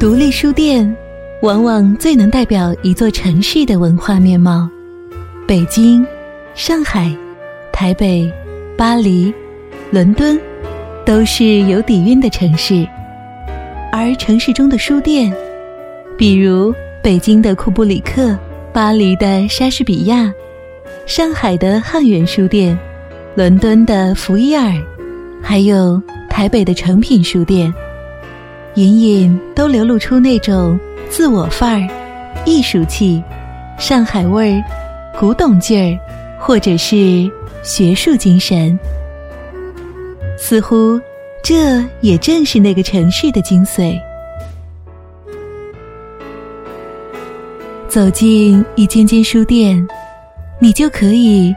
独立书店往往最能代表一座城市的文化面貌。北京、上海、台北、巴黎、伦敦，都是有底蕴的城市。而城市中的书店，比如北京的库布里克、巴黎的莎士比亚、上海的汉源书店、伦敦的福伊尔，还有台北的诚品书店，隐隐都流露出那种自我范儿、艺术气、上海味儿、古董劲儿，或者是学术精神，似乎。这也正是那个城市的精髓。走进一间间书店，你就可以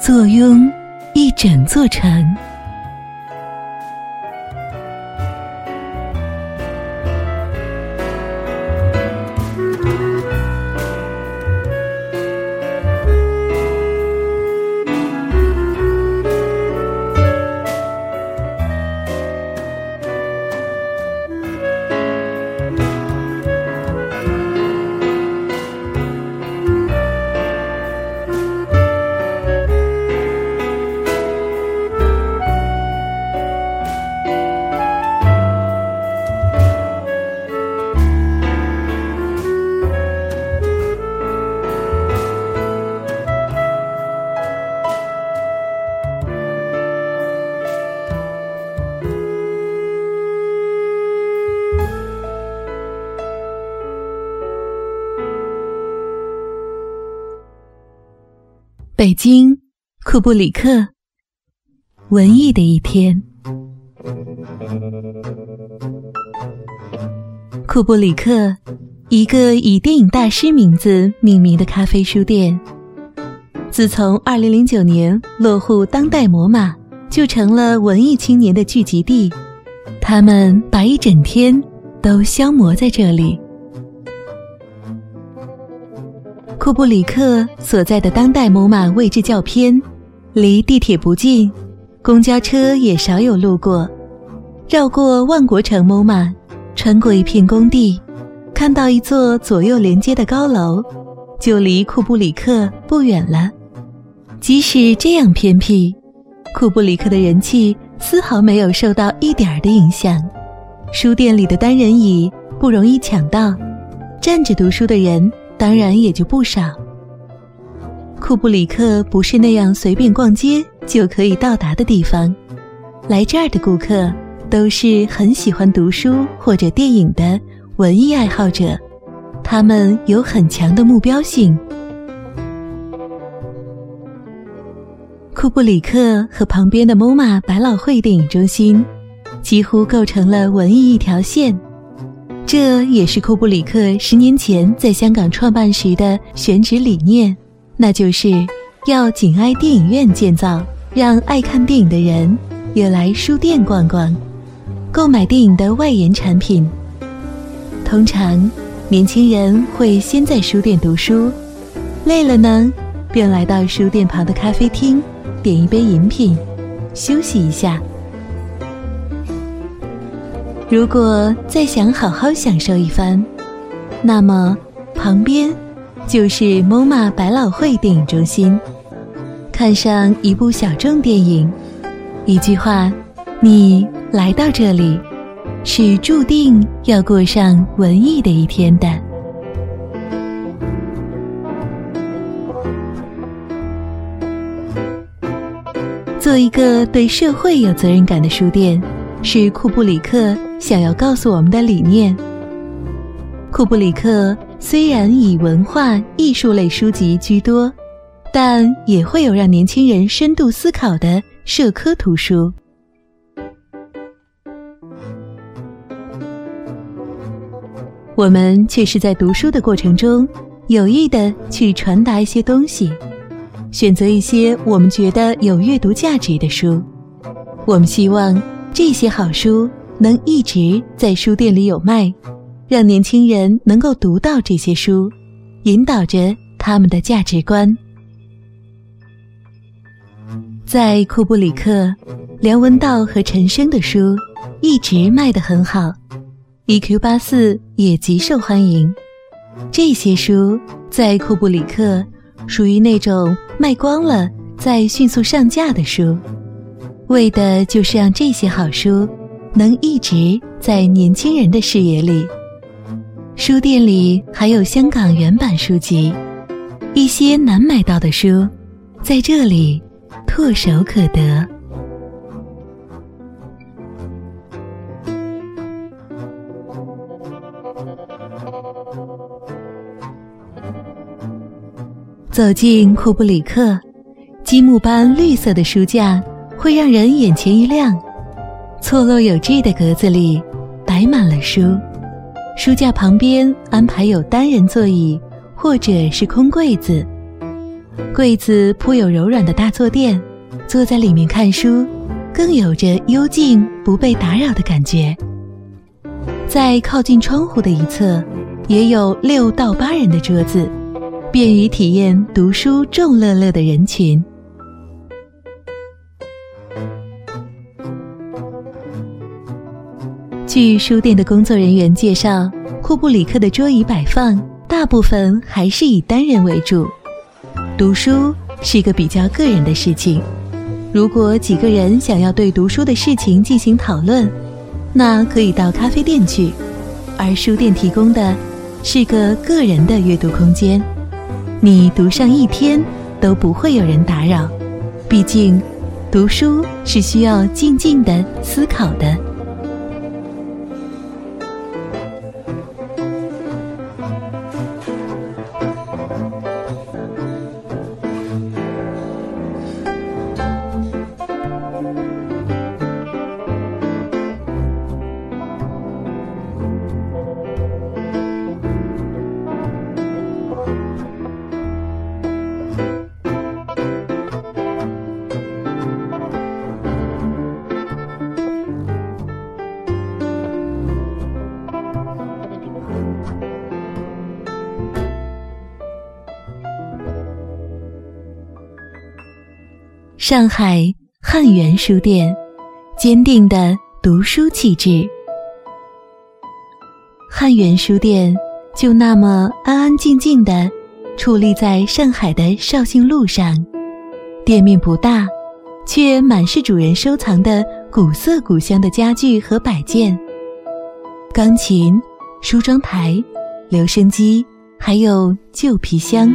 坐拥一整座城。北京，库布里克，文艺的一天。库布里克，一个以电影大师名字命名的咖啡书店，自从二零零九年落户当代摩马，就成了文艺青年的聚集地。他们把一整天都消磨在这里。库布里克所在的当代姆马位置较偏，离地铁不近，公交车也少有路过。绕过万国城姆马，穿过一片工地，看到一座左右连接的高楼，就离库布里克不远了。即使这样偏僻，库布里克的人气丝毫没有受到一点儿的影响。书店里的单人椅不容易抢到，站着读书的人。当然也就不少。库布里克不是那样随便逛街就可以到达的地方，来这儿的顾客都是很喜欢读书或者电影的文艺爱好者，他们有很强的目标性。库布里克和旁边的 MoMA 百老汇电影中心几乎构成了文艺一条线。这也是库布里克十年前在香港创办时的选址理念，那就是要紧挨电影院建造，让爱看电影的人也来书店逛逛，购买电影的外延产品。通常，年轻人会先在书店读书，累了呢，便来到书店旁的咖啡厅，点一杯饮品，休息一下。如果再想好好享受一番，那么旁边就是 MoMA 百老汇电影中心，看上一部小众电影，一句话，你来到这里，是注定要过上文艺的一天的。做一个对社会有责任感的书店。是库布里克想要告诉我们的理念。库布里克虽然以文化艺术类书籍居多，但也会有让年轻人深度思考的社科图书。我们却是在读书的过程中，有意的去传达一些东西，选择一些我们觉得有阅读价值的书。我们希望。这些好书能一直在书店里有卖，让年轻人能够读到这些书，引导着他们的价值观。在库布里克，梁文道和陈升的书一直卖得很好，，EQ 八四也极受欢迎。这些书在库布里克属于那种卖光了再迅速上架的书，为的就是让这些好书能一直在年轻人的视野里。书店里还有香港原版书籍，一些难买到的书，在这里唾手可得。走进库布里克，积木般绿色的书架会让人眼前一亮。错落有致的格子里摆满了书，书架旁边安排有单人座椅或者是空柜子。柜子铺有柔软的大坐垫，坐在里面看书，更有着幽静不被打扰的感觉。在靠近窗户的一侧，也有六到八人的桌子。便于体验读书众乐乐的人群。据书店的工作人员介绍，库布里克的桌椅摆放大部分还是以单人为主。读书是一个比较个人的事情，如果几个人想要对读书的事情进行讨论，那可以到咖啡店去，而书店提供的是个个人的阅读空间。你读上一天都不会有人打扰，毕竟，读书是需要静静的思考的。上海汉源书店，坚定的读书气质。汉源书店就那么安安静静的矗立在上海的绍兴路上，店面不大，却满是主人收藏的古色古香的家具和摆件，钢琴、梳妆台、留声机，还有旧皮箱。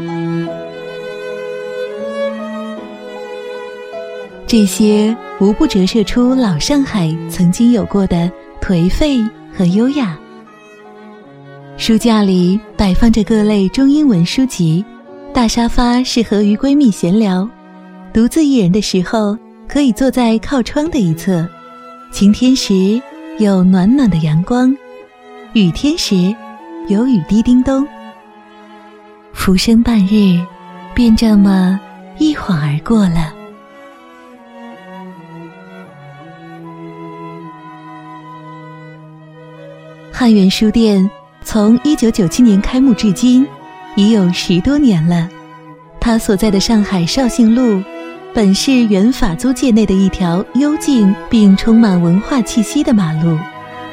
这些无不折射出老上海曾经有过的颓废和优雅。书架里摆放着各类中英文书籍，大沙发适合于闺蜜闲聊，独自一人的时候可以坐在靠窗的一侧。晴天时有暖暖的阳光，雨天时有雨滴叮咚。浮生半日，便这么一晃而过了。汉源书店从一九九七年开幕至今，已有十多年了。它所在的上海绍兴路，本是原法租界内的一条幽静并充满文化气息的马路，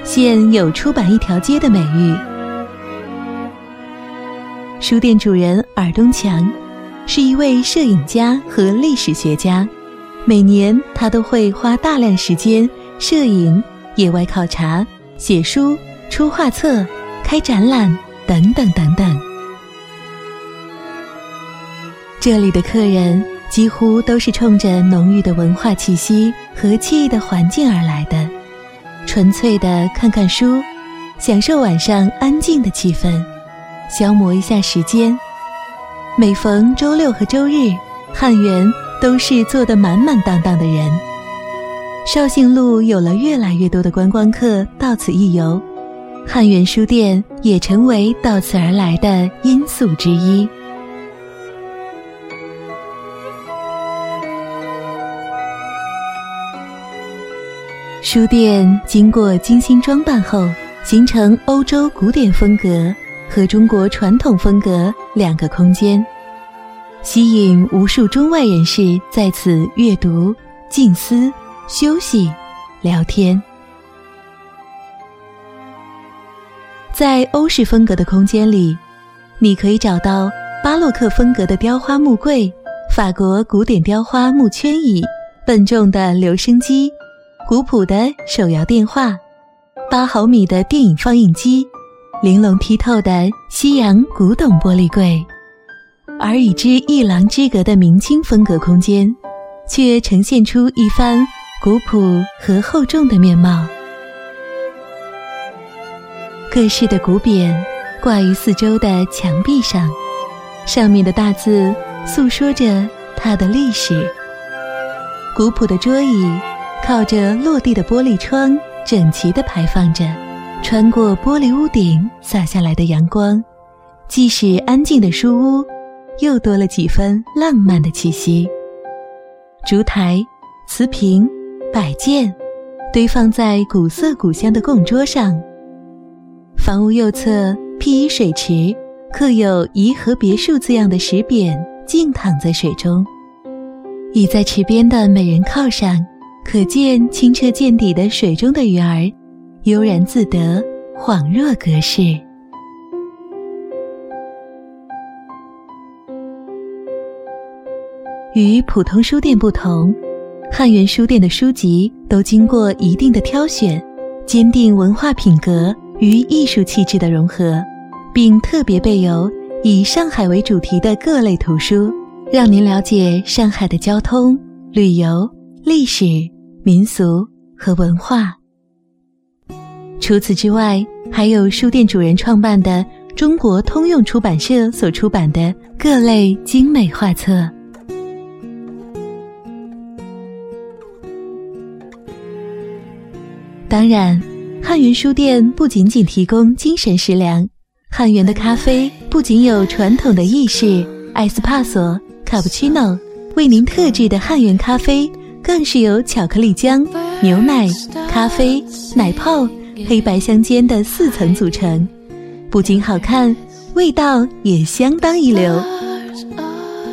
现有出版一条街的美誉。书店主人尔东强是一位摄影家和历史学家，每年他都会花大量时间摄影、野外考察、写书。出画册、开展览等等等等，这里的客人几乎都是冲着浓郁的文化气息和惬意的环境而来的，纯粹的看看书，享受晚上安静的气氛，消磨一下时间。每逢周六和周日，汉源都是坐得满满当当的人。绍兴路有了越来越多的观光客到此一游。汉源书店也成为到此而来的因素之一。书店经过精心装扮后，形成欧洲古典风格和中国传统风格两个空间，吸引无数中外人士在此阅读、静思、休息、聊天。在欧式风格的空间里，你可以找到巴洛克风格的雕花木柜、法国古典雕花木圈椅、笨重的留声机、古朴的手摇电话、八毫米的电影放映机、玲珑剔透的西洋古董玻璃柜，而与之一廊之隔的明清风格空间，却呈现出一番古朴和厚重的面貌。各式的古匾挂于四周的墙壁上，上面的大字诉说着它的历史。古朴的桌椅靠着落地的玻璃窗，整齐地排放着，穿过玻璃屋顶洒下来的阳光，即使安静的书屋，又多了几分浪漫的气息。烛台、瓷瓶、摆件堆放在古色古香的供桌上。房屋右侧辟一水池，刻有“颐和别墅”字样的石匾静躺在水中。倚在池边的美人靠上，可见清澈见底的水中的鱼儿，悠然自得，恍若隔世。与普通书店不同，汉源书店的书籍都经过一定的挑选，坚定文化品格。与艺术气质的融合，并特别备有以上海为主题的各类图书，让您了解上海的交通、旅游、历史、民俗和文化。除此之外，还有书店主人创办的中国通用出版社所出版的各类精美画册。当然。汉源书店不仅仅提供精神食粮，汉源的咖啡不仅有传统的意式、艾斯帕索、卡布奇诺，为您特制的汉源咖啡更是由巧克力浆、牛奶、咖啡、奶泡、黑白相间的四层组成，不仅好看，味道也相当一流。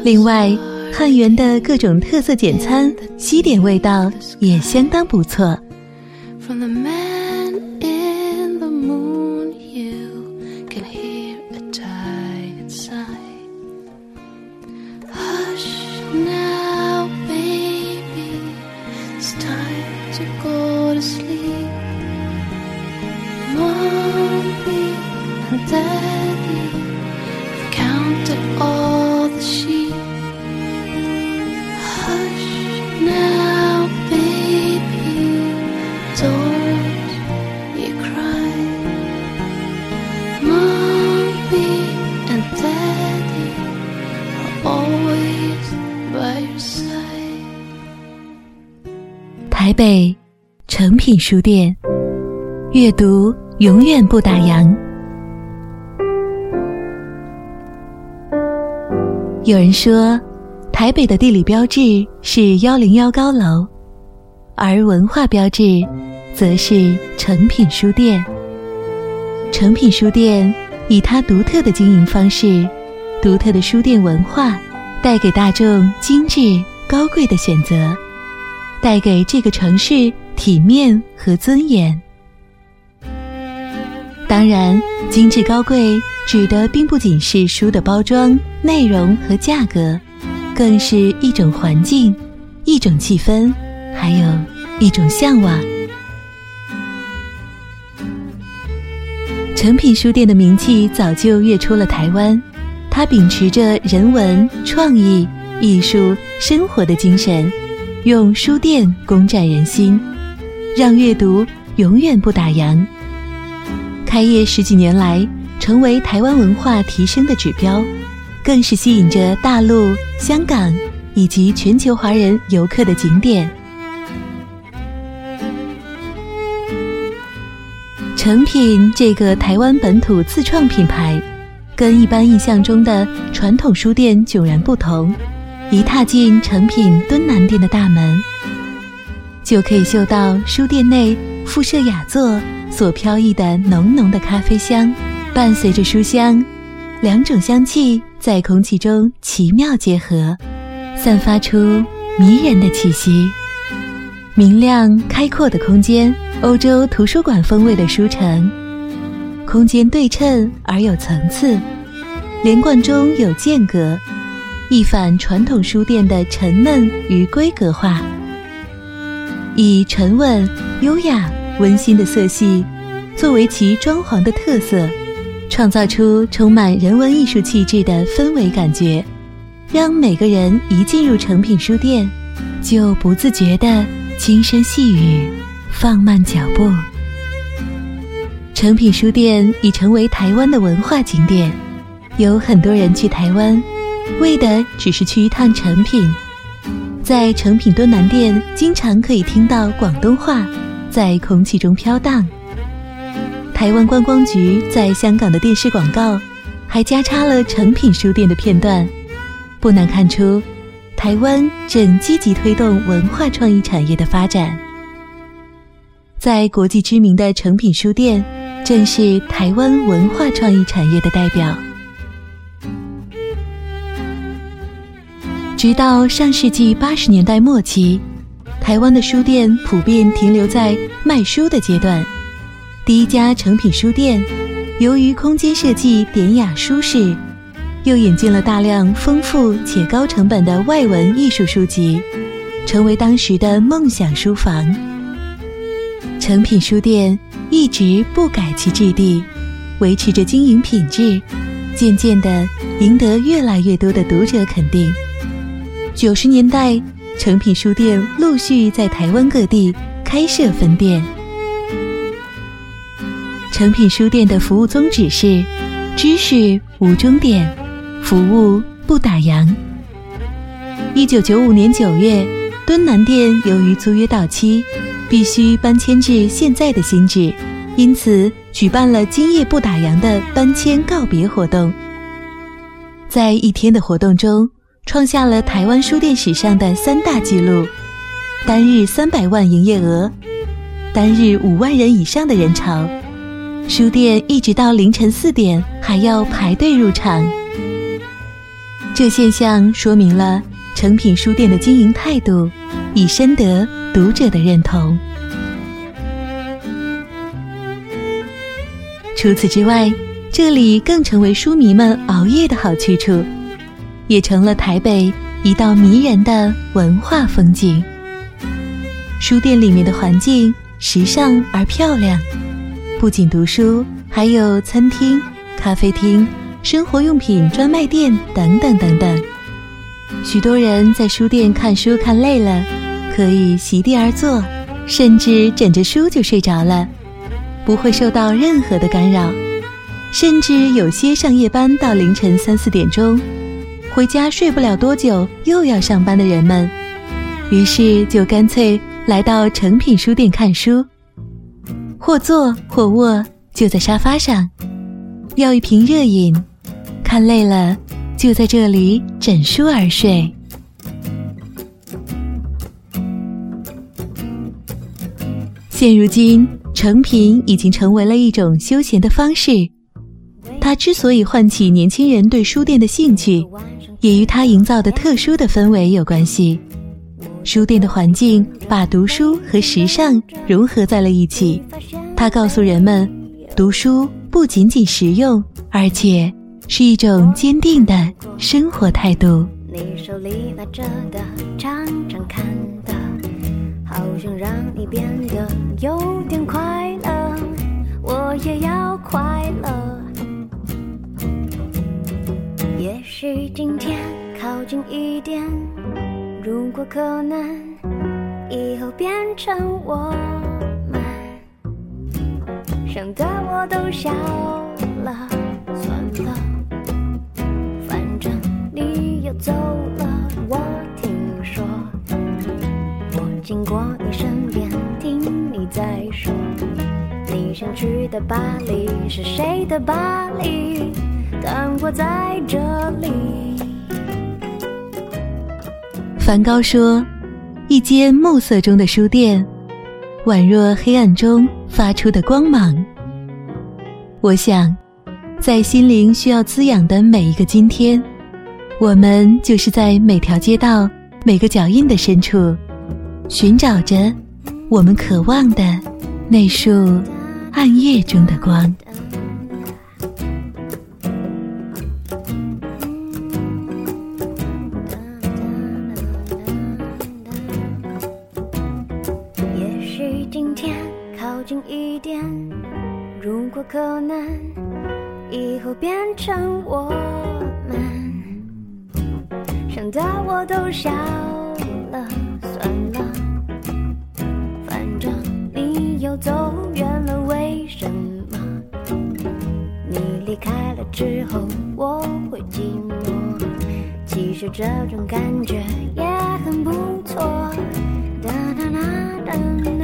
另外，汉源的各种特色简餐、西点味道也相当不错。From the man 书店，阅读永远不打烊。有人说，台北的地理标志是幺零幺高楼，而文化标志则是诚品书店。诚品书店以它独特的经营方式、独特的书店文化，带给大众精致高贵的选择。带给这个城市体面和尊严。当然，精致高贵指的并不仅是书的包装、内容和价格，更是一种环境、一种气氛，还有一种向往。诚品书店的名气早就跃出了台湾，它秉持着人文、创意、艺术、生活的精神。用书店攻占人心，让阅读永远不打烊。开业十几年来，成为台湾文化提升的指标，更是吸引着大陆、香港以及全球华人游客的景点。诚品这个台湾本土自创品牌，跟一般印象中的传统书店迥然不同。一踏进诚品敦南店的大门，就可以嗅到书店内附设雅座所飘逸的浓浓的咖啡香，伴随着书香，两种香气在空气中奇妙结合，散发出迷人的气息。明亮开阔的空间，欧洲图书馆风味的书城，空间对称而有层次，连贯中有间隔，一反传统书店的沉闷与规格化。以沉稳、优雅、温馨的色系作为其装潢的特色，创造出充满人文艺术气质的氛围感觉，让每个人一进入诚品书店，就不自觉地轻声细语，放慢脚步。诚品书店已成为台湾的文化景点，有很多人去台湾，为的只是去一趟诚品。在诚品敦南店，经常可以听到广东话在空气中飘荡。台湾观光局在香港的电视广告，还加插了诚品书店的片段，不难看出，台湾正积极推动文化创意产业的发展。在国际知名的诚品书店。正是台湾文化创意产业的代表。直到上世纪八十年代末期，台湾的书店普遍停留在卖书的阶段。第一家诚品书店，由于空间设计典雅舒适，又引进了大量丰富且高成本的外文艺术书籍，成为当时的梦想书房。诚品书店。一直不改其质地，维持着经营品质，渐渐地赢得越来越多的读者肯定。九十年代，诚品书店陆续在台湾各地开设分店。诚品书店的服务宗旨是：知识无终点，服务不打烊。一九九五年九月，敦南店由于租约到期。必须搬迁至现在的新址，因此举办了今夜不打烊的搬迁告别活动。在一天的活动中，创下了台湾书店史上的三大纪录：单日三百万营业额，单日五万人以上的人潮，书店一直到凌晨四点还要排队入场。这现象说明了诚品书店的经营态度已深得。读者的认同。除此之外，这里更成为书迷们熬夜的好去处，也成了台北一道迷人的文化风景。书店里面的环境时尚而漂亮，不仅读书，还有餐厅、咖啡厅、生活用品专卖店等等等等。许多人在书店看书看累了。可以席地而坐，甚至枕着书就睡着了，不会受到任何的干扰。甚至有些上夜班到凌晨三四点钟，回家睡不了多久又要上班的人们，于是就干脆来到诚品书店看书，或坐或卧，就在沙发上，要一瓶热饮，看累了就在这里枕书而睡。现如今，成品已经成为了一种休闲的方式。它之所以唤起年轻人对书店的兴趣，也与它营造的特殊的氛围有关系。书店的环境把读书和时尚融合在了一起。它告诉人们，读书不仅仅实用，而且是一种坚定的生活态度。你手里拿着的，常常看的。好想让你变得有点快乐，我也要快乐。也许今天靠近一点，如果可能，以后变成我们。想的我都笑了，算了，反正你要走了，我听说。我经过你身边，听你在说，你想去的巴黎是谁的巴黎？但我在这里。梵高说：“一间暮色中的书店，宛若黑暗中发出的光芒。”我想，在心灵需要滋养的每一个今天，我们就是在每条街道、每个脚印的深处。寻找着我们渴望的那束暗夜中的光。靠近一点，如果可能，以后变成我们，想到我都笑了，算了，反正你又走远了，为什么？你离开了之后我会寂寞，其实这种感觉也很不错。哒哒哒哒哒。